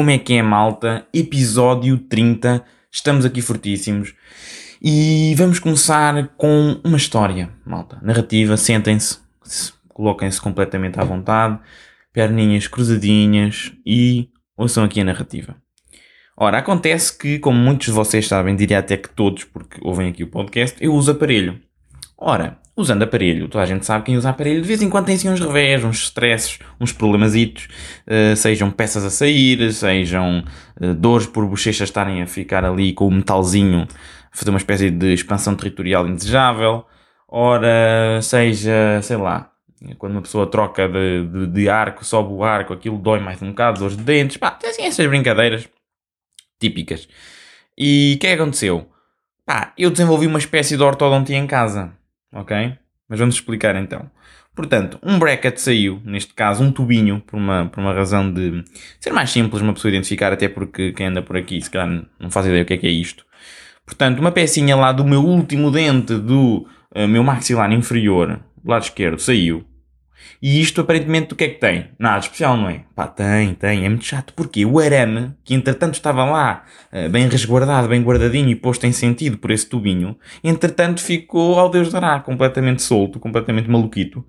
Como é que é, malta? Episódio 30. Estamos aqui fortíssimos. E vamos começar com uma história, malta. Narrativa, sentem-se, coloquem-se completamente à vontade, perninhas cruzadinhas e ouçam aqui a narrativa. Ora, acontece que, como muitos de vocês sabem, diria até que todos, porque ouvem aqui o podcast, eu uso aparelho. Ora, usando aparelho, toda a gente sabe quem usa aparelho. De vez em quando tem assim uns revés, uns stresses, uns problemasitos, uh, sejam peças a sair, sejam uh, dores por bochechas estarem a ficar ali com o metalzinho, fazer uma espécie de expansão territorial indesejável, ora, seja, sei lá, quando uma pessoa troca de, de, de arco, sobe o arco, aquilo dói mais um bocado, dores de dentes, pá, assim essas brincadeiras típicas. E o que é que aconteceu? Pá, eu desenvolvi uma espécie de ortodontia em casa ok? Mas vamos explicar então. Portanto, um bracket saiu, neste caso um tubinho, por uma, por uma razão de ser mais simples uma pessoa identificar, até porque quem anda por aqui se calhar não faz ideia o que é que é isto. Portanto, uma pecinha lá do meu último dente do uh, meu maxilar inferior, do lado esquerdo, saiu. E isto aparentemente o que é que tem? Nada especial, não é? Pá, tem, tem. É muito chato. Porque o arame, que entretanto estava lá, eh, bem resguardado, bem guardadinho e posto em sentido por esse tubinho, entretanto ficou, ao Deus dará, completamente solto, completamente maluquito.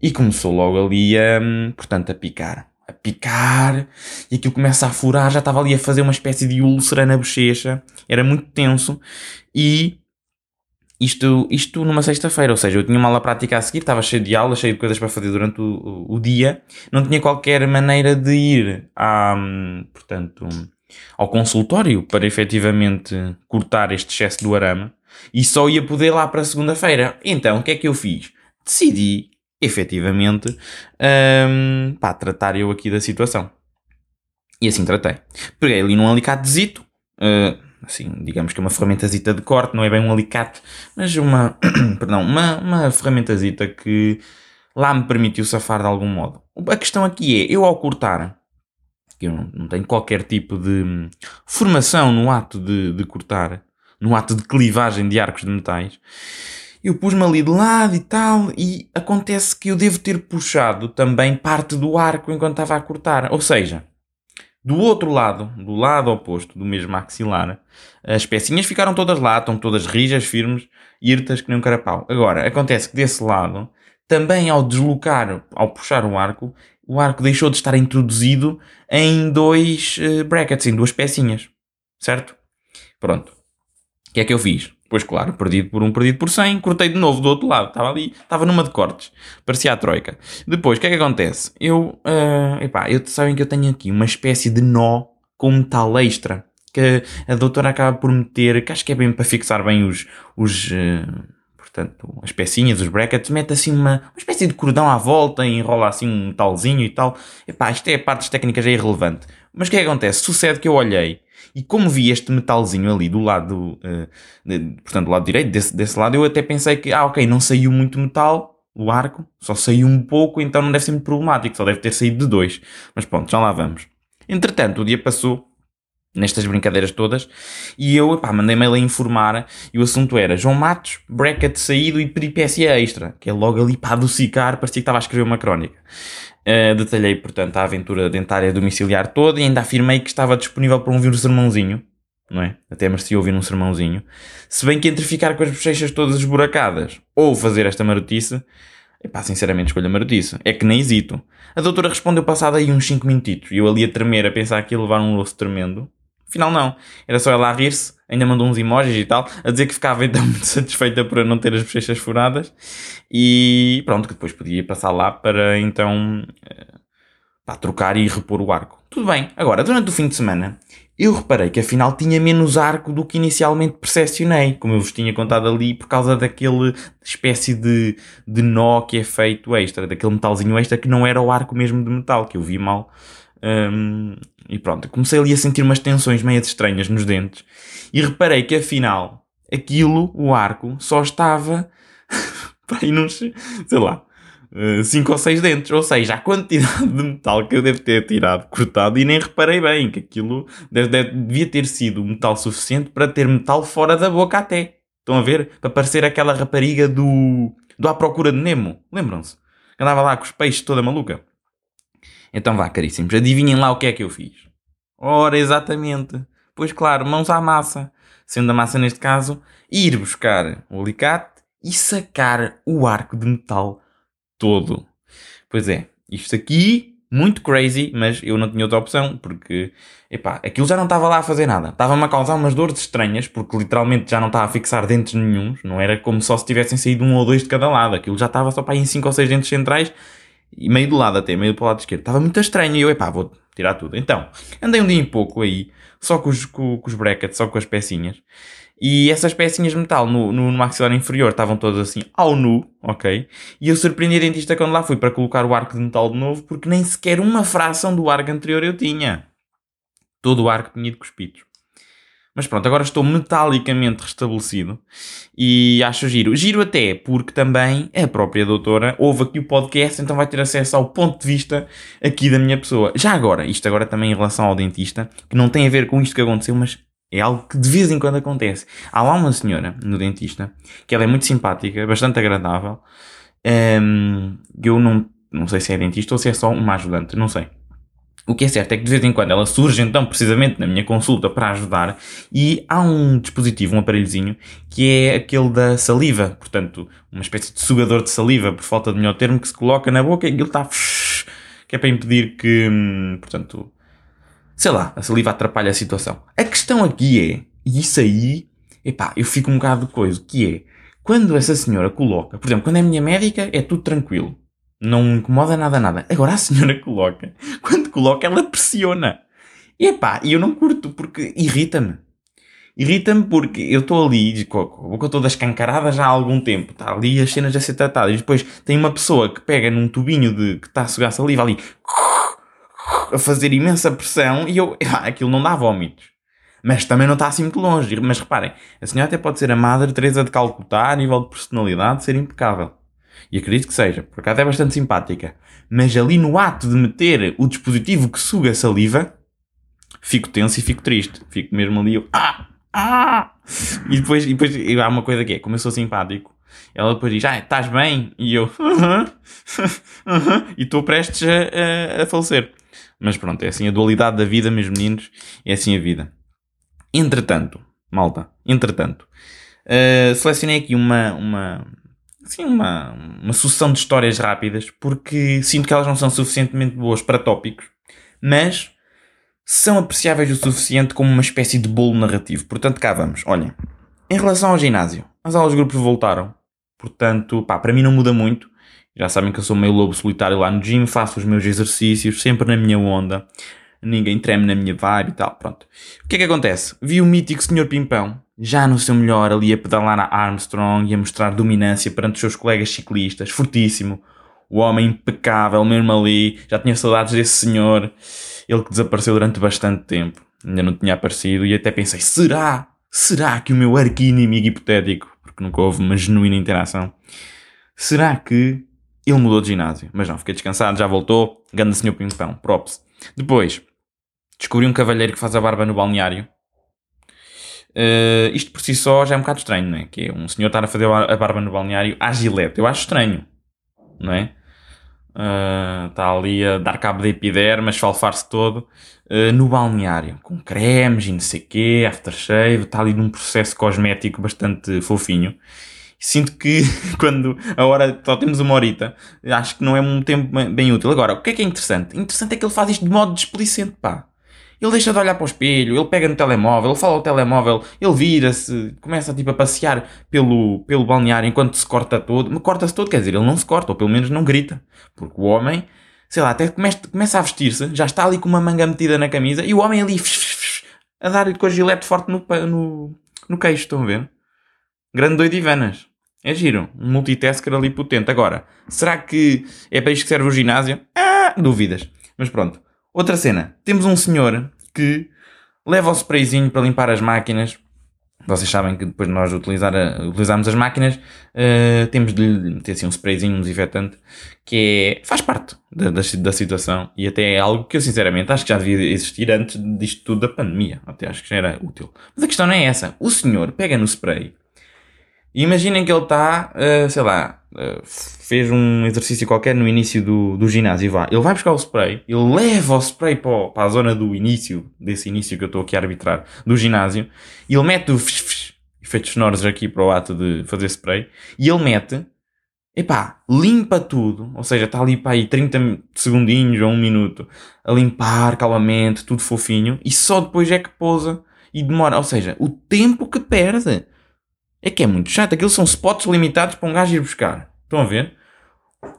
E começou logo ali a, portanto, a picar. A picar, e aquilo começa a furar, já estava ali a fazer uma espécie de úlcera na bochecha, era muito tenso, e isto, isto numa sexta-feira, ou seja, eu tinha uma aula prática a seguir, estava cheio de aulas, cheio de coisas para fazer durante o, o, dia, não tinha qualquer maneira de ir à, portanto, ao consultório para efetivamente cortar este excesso do arame e só ia poder lá para segunda-feira. Então, o que é que eu fiz? Decidi, efetivamente, um, pá, tratar eu aqui da situação. E assim tratei. Peguei ali num alicatezito, uh, assim, digamos que uma ferramentazita de corte, não é bem um alicate, mas uma, perdão, uma, uma ferramentazita que lá me permitiu safar de algum modo. A questão aqui é, eu ao cortar, que eu não, tenho qualquer tipo de formação no ato de, de cortar, no ato de clivagem de arcos de metais, eu pus-me ali de lado e tal, e acontece que eu devo ter puxado também parte do arco enquanto estava a cortar. Ou seja, do outro lado, do lado oposto do mesmo maxilar, as pecinhas ficaram todas lá, estão todas rijas, firmes, irtas que nem um carapau. Agora, acontece que desse lado, também ao deslocar, ao puxar o arco, o arco deixou de estar introduzido em dois uh, brackets, em duas pecinhas. Certo? Pronto. O que é que eu fiz? Pois claro, perdido por um, perdido por 100, cortei de novo do outro lado. Estava ali, estava numa de cortes. Parecia a troika. Depois, o que é que acontece? Eu, uh, epá, eu, sabem que eu tenho aqui uma espécie de nó com metal extra. Que a doutora acaba por meter, que acho que é bem para fixar bem os, os uh, portanto, as pecinhas, os brackets, mete assim uma, uma espécie de cordão à volta e enrola assim um metalzinho e tal. Epá, isto é partes técnicas é irrelevante. Mas o que é que acontece? Sucede que eu olhei e como vi este metalzinho ali do lado, uh, de, portanto, do lado direito, desse, desse lado, eu até pensei que, ah, ok, não saiu muito metal, o arco, só saiu um pouco, então não deve ser muito problemático, só deve ter saído de dois. Mas pronto, já lá vamos. Entretanto, o dia passou, nestas brincadeiras todas, e eu, pá, mandei mail a informar, e o assunto era João Matos, bracket saído e peripécia extra, que é logo ali para adocicar, parecia que estava a escrever uma crónica. Uh, detalhei, portanto, a aventura dentária domiciliar toda e ainda afirmei que estava disponível para ouvir um sermãozinho, não é? Até merecia ouvir um sermãozinho. Se bem que entre ficar com as bochechas todas esburacadas ou fazer esta marotice, epá, sinceramente escolho a marotice. É que nem hesito. A doutora respondeu passado aí uns 5 minutitos e eu ali a tremer, a pensar que ia levar um louço tremendo. Afinal, não. Era só ela a rir-se, ainda mandou uns emojis e tal, a dizer que ficava então muito satisfeita por não ter as bochechas furadas. E pronto, que depois podia passar lá para então eh, para trocar e repor o arco. Tudo bem. Agora, durante o fim de semana, eu reparei que afinal tinha menos arco do que inicialmente percepcionei, como eu vos tinha contado ali, por causa daquele espécie de, de nó que é feito extra, daquele metalzinho extra que não era o arco mesmo de metal, que eu vi mal. Um, e pronto, comecei ali a sentir umas tensões meio estranhas nos dentes e reparei que afinal aquilo, o arco, só estava para aí nos, sei lá, 5 ou 6 dentes. Ou seja, a quantidade de metal que eu devo ter tirado, cortado, e nem reparei bem que aquilo deve, deve, devia ter sido metal suficiente para ter metal fora da boca até. Estão a ver? Para parecer aquela rapariga do, do À Procura de Nemo. Lembram-se? Andava lá com os peixes toda maluca. Então vá, caríssimos, adivinhem lá o que é que eu fiz. Ora, exatamente. Pois claro, mãos à massa. Sendo a massa, neste caso, ir buscar o alicate e sacar o arco de metal todo. Pois é, isto aqui, muito crazy, mas eu não tinha outra opção, porque, epá, aquilo já não estava lá a fazer nada. Estava-me a causar umas dores estranhas, porque literalmente já não estava a fixar dentes nenhums, não era como só se tivessem saído um ou dois de cada lado. Aquilo já estava só para aí em 5 ou 6 dentes centrais, e meio do lado até, meio para o lado esquerdo. Estava muito estranho, e eu, epá, vou tirar tudo. Então, andei um dia em pouco aí, só com os, com, com os brackets, só com as pecinhas. E essas pecinhas de metal no, no, no maxilar inferior estavam todas assim ao nu, ok? E eu surpreendi a dentista quando lá fui para colocar o arco de metal de novo, porque nem sequer uma fração do arco anterior eu tinha. Todo o arco tinha de cuspidos. Mas pronto, agora estou metalicamente restabelecido e acho giro. Giro até porque também a própria doutora ouve aqui o podcast, então vai ter acesso ao ponto de vista aqui da minha pessoa. Já agora, isto agora também em relação ao dentista, que não tem a ver com isto que aconteceu, mas é algo que de vez em quando acontece. Há lá uma senhora no dentista que ela é muito simpática, bastante agradável. Um, eu não, não sei se é dentista ou se é só uma ajudante, não sei. O que é certo é que de vez em quando ela surge então precisamente na minha consulta para ajudar e há um dispositivo, um aparelhozinho, que é aquele da saliva, portanto, uma espécie de sugador de saliva, por falta de melhor termo, que se coloca na boca e ele está que é para impedir que, hum, portanto, sei lá, a saliva atrapalha a situação. A questão aqui é, e isso aí, epá, eu fico um bocado de coisa, que é, quando essa senhora coloca, por exemplo, quando é minha médica, é tudo tranquilo. Não incomoda nada, nada. Agora a senhora coloca. Quando coloca, ela pressiona. E epá, eu não curto porque irrita-me. Irrita-me porque eu estou ali com a boca toda escancarada já há algum tempo. Está ali as cenas a ser tratadas. E depois tem uma pessoa que pega num tubinho de que está a sugar saliva ali a fazer imensa pressão e eu. Aquilo não dá vómitos. Mas também não está assim muito longe. Mas reparem, a senhora até pode ser a Madre Teresa de Calcutá a nível de personalidade, ser impecável. E acredito que seja, por acaso é bastante simpática. Mas ali no ato de meter o dispositivo que suga a saliva, fico tenso e fico triste. Fico mesmo ali, eu, ah, ah! E depois, e depois há uma coisa que é, como eu sou simpático, ela depois diz, ah, estás bem? E eu, -huh, uh -huh, e estou prestes a, a, a falecer. Mas pronto, é assim a dualidade da vida, meus meninos, é assim a vida. Entretanto, malta, entretanto, uh, selecionei aqui uma, uma, assim, uma, uma sucessão de histórias rápidas, porque sinto que elas não são suficientemente boas para tópicos, mas são apreciáveis o suficiente como uma espécie de bolo narrativo. Portanto, cá vamos. Olhem, em relação ao ginásio, as aulas de grupos voltaram. Portanto, pá, para mim não muda muito. Já sabem que eu sou meio lobo solitário lá no gym, faço os meus exercícios, sempre na minha onda. Ninguém treme na minha vibe e tal, pronto. O que é que acontece? Vi o mítico Sr. Pimpão, já no seu melhor, ali a pedalar na Armstrong e a mostrar dominância perante os seus colegas ciclistas, fortíssimo. O homem impecável, mesmo ali. Já tinha saudades desse senhor. Ele que desapareceu durante bastante tempo. Ainda não tinha aparecido e até pensei, será? Será que o meu arqui-inimigo hipotético, porque nunca houve uma genuína interação, será que ele mudou de ginásio? Mas não, fiquei descansado, já voltou. Ganda senhor Pimpão, props. Depois, descobri um cavalheiro que faz a barba no balneário Uh, isto por si só já é um bocado estranho, não é? Que é um senhor estar a fazer a barba no balneário à gilete. Eu acho estranho, não é? Uh, está ali a dar cabo de epiderma, a esfalfar-se todo uh, no balneário, com cremes e não sei quê, aftershave, está ali num processo cosmético bastante fofinho. Sinto que quando a hora só temos uma horita, acho que não é um tempo bem útil. Agora, o que é que é interessante? Interessante é que ele faz isto de modo displicente, pá. Ele deixa de olhar para o espelho, ele pega no telemóvel, ele fala ao telemóvel, ele vira-se, começa tipo a passear pelo, pelo balneário enquanto se corta todo. Corta-se todo, quer dizer, ele não se corta, ou pelo menos não grita. Porque o homem, sei lá, até começa, começa a vestir-se, já está ali com uma manga metida na camisa e o homem ali a dar-lhe com a gilete forte no, no, no queixo, estão a ver? Grande doido e vanas. É giro, um multitasker ali potente. Agora, será que é para isto que serve o ginásio? Ah, dúvidas. Mas pronto. Outra cena, temos um senhor que leva o sprayzinho para limpar as máquinas. Vocês sabem que depois de nós utilizar utilizarmos as máquinas, uh, temos de meter assim um sprayzinho, um desinfetante, que é, faz parte da, da, da, situação e até é algo que eu sinceramente acho que já devia existir antes disto tudo da pandemia. Até acho que já era útil. Mas a questão não é essa. O senhor pega no spray imaginem que ele está, uh, sei lá, uh, fez um exercício qualquer no início do, do ginásio. Vá. Ele vai buscar o spray, ele leva o spray para, para a zona do início, desse início que eu estou aqui a arbitrar, do ginásio, e ele mete o efeitos sonoros aqui para o ato de fazer spray, e ele mete, epá, limpa tudo, ou seja, está ali para aí 30 segundinhos ou um minuto, a limpar calmamente, tudo fofinho, e só depois é que pousa e demora, ou seja, o tempo que perde é que é muito chato. Aquilo são spots limitados para um gajo ir buscar. Estão a ver?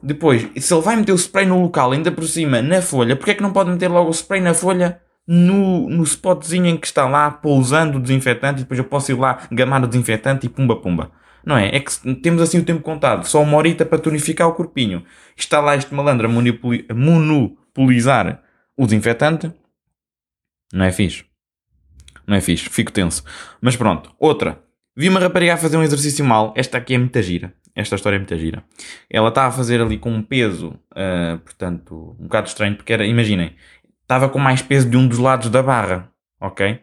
Depois, se ele vai meter o spray no local, ainda por cima, na folha, porque é que não pode meter logo o spray na folha no, no spotzinho em que está lá, pousando o desinfetante, e depois eu posso ir lá gamar o desinfetante e pumba pumba. Não é? É que temos assim o tempo contado. Só uma horita para tonificar o corpinho. Está lá este malandro a monopolizar o desinfetante. Não é fixe. Não é fixe. Fico tenso. Mas pronto. Outra. Vi uma rapariga a fazer um exercício mal. Esta aqui é muita gira. Esta história é muita gira. Ela está a fazer ali com um peso, uh, portanto, um bocado estranho, porque era, imaginem, estava com mais peso de um dos lados da barra, ok?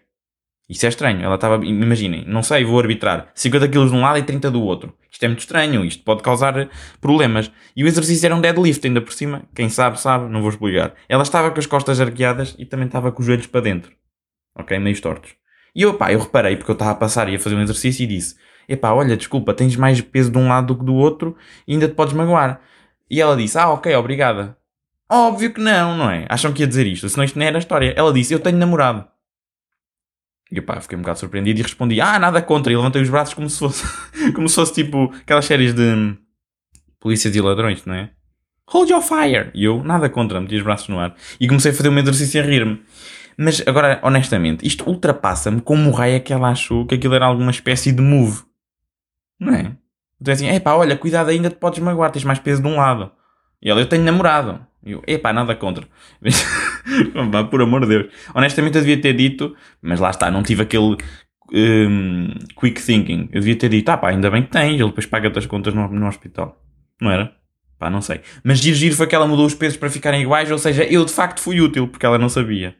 Isso é estranho. Ela estava, imaginem, não sei, vou arbitrar 50 kg de um lado e 30 do outro. Isto é muito estranho, isto pode causar problemas. E o exercício era um deadlift ainda por cima. Quem sabe, sabe, não vou explicar. Ela estava com as costas arqueadas e também estava com os joelhos para dentro. Ok? Meio tortos. E eu, pá, eu reparei porque eu estava a passar e a fazer um exercício e disse: Epá, olha, desculpa, tens mais peso de um lado do que do outro e ainda te podes magoar. E ela disse: Ah, ok, obrigada. Óbvio que não, não é? Acham que ia dizer isto, senão isto não era a história. Ela disse: Eu tenho namorado. E pá, fiquei um bocado surpreendido e respondi: Ah, nada contra. E levantei os braços como se fosse, como se fosse tipo aquelas séries de polícias e ladrões, não é? Hold your fire! E eu, nada contra, meti os braços no ar. E comecei a fazer um exercício a rir-me. Mas agora, honestamente, isto ultrapassa-me como o raio é que ela achou que aquilo era alguma espécie de move. Não é? Então é assim, epá, olha, cuidado ainda te podes magoar, tens mais peso de um lado. E ela, eu tenho namorado. E eu, epá, nada contra. pá, por amor de Deus. Honestamente eu devia ter dito, mas lá está, não tive aquele um, quick thinking. Eu devia ter dito, ah pá, ainda bem que tens, ele depois paga-te as contas no, no hospital. Não era? Pá, não sei. Mas giro, giro foi que ela mudou os pesos para ficarem iguais, ou seja, eu de facto fui útil, porque ela não sabia.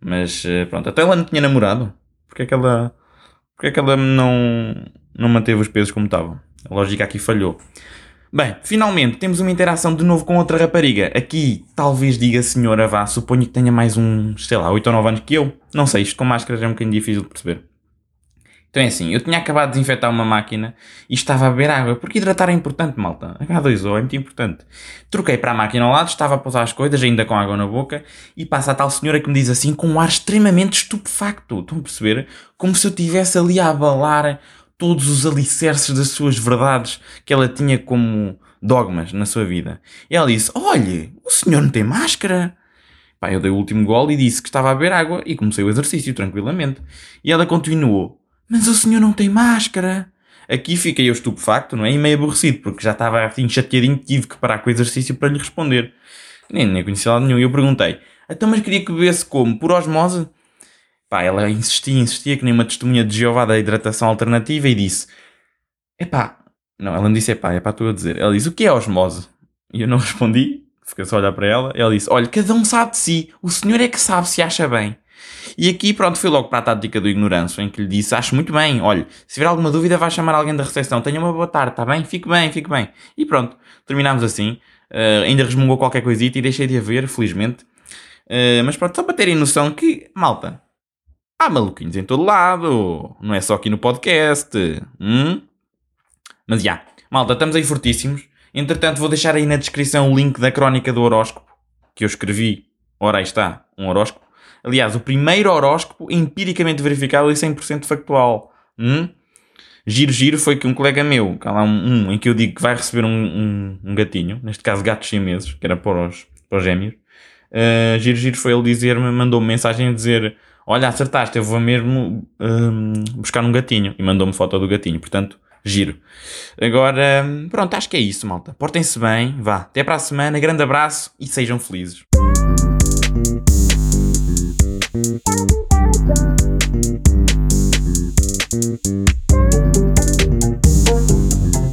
Mas eh, pronto, até ela não tinha namorado. Porque é que ela, porque é que ela não, não manteve os pesos como estavam? A lógica aqui falhou. Bem, finalmente temos uma interação de novo com outra rapariga. Aqui, talvez diga senhora vá, suponho que tenha mais uns, sei lá, 8 ou 9 anos que eu. Não sei, isto com máscaras é um bocadinho difícil de perceber. Então é assim, eu tinha acabado de desinfetar uma máquina e estava a beber água, porque hidratar é importante, malta. H2O é muito importante. Troquei para a máquina ao lado, estava a pousar as coisas, ainda com água na boca, e passa a tal senhora que me diz assim, com um ar extremamente estupefacto. Estão a perceber? Como se eu estivesse ali a abalar todos os alicerces das suas verdades que ela tinha como dogmas na sua vida. E ela disse: Olhe, o senhor não tem máscara. Pá, eu dei o último gol e disse que estava a beber água e comecei o exercício tranquilamente. E ela continuou: mas o senhor não tem máscara. Aqui fiquei eu estupefacto, não é? E meio aborrecido, porque já estava assim chateadinho, tive que parar com o exercício para lhe responder. Nem, nem conhecia lado nenhum. E eu perguntei, então mas queria que bebesse como? Por osmose? Pá, ela insistia, insistia, que nem uma testemunha de Jeová da hidratação alternativa e disse, epá, não, ela não disse epá, é para tu a dizer. Ela disse, o que é osmose? E eu não respondi, fiquei só a olhar para ela. Ela disse, olha, cada um sabe de si, o senhor é que sabe se acha bem. E aqui, pronto, fui logo para a tática do ignorância, em que lhe disse: Acho muito bem, olha, se tiver alguma dúvida, vai chamar alguém da recepção. Tenha uma boa tarde, está bem? Fique bem, fique bem. E pronto, terminámos assim. Uh, ainda resmungou qualquer coisita e deixei de a ver, felizmente. Uh, mas pronto, só para terem noção que, malta, há maluquinhos em todo lado. Não é só aqui no podcast. Hum? Mas já, malta, estamos aí fortíssimos. Entretanto, vou deixar aí na descrição o link da crónica do horóscopo que eu escrevi. Ora, aí está, um horóscopo Aliás, o primeiro horóscopo empiricamente verificado e 100% factual. Hum? Giro, giro foi que um colega meu, cá lá um, um, em que eu digo que vai receber um, um, um gatinho, neste caso gatos chineses, que era para os, para os gêmeos. Uh, giro, giro foi ele dizer-me, mandou-me mensagem a dizer: Olha, acertaste, eu vou mesmo um, buscar um gatinho. E mandou-me foto do gatinho, portanto, giro. Agora, pronto, acho que é isso, malta. Portem-se bem, vá. Até para a semana, grande abraço e sejam felizes. Thank you.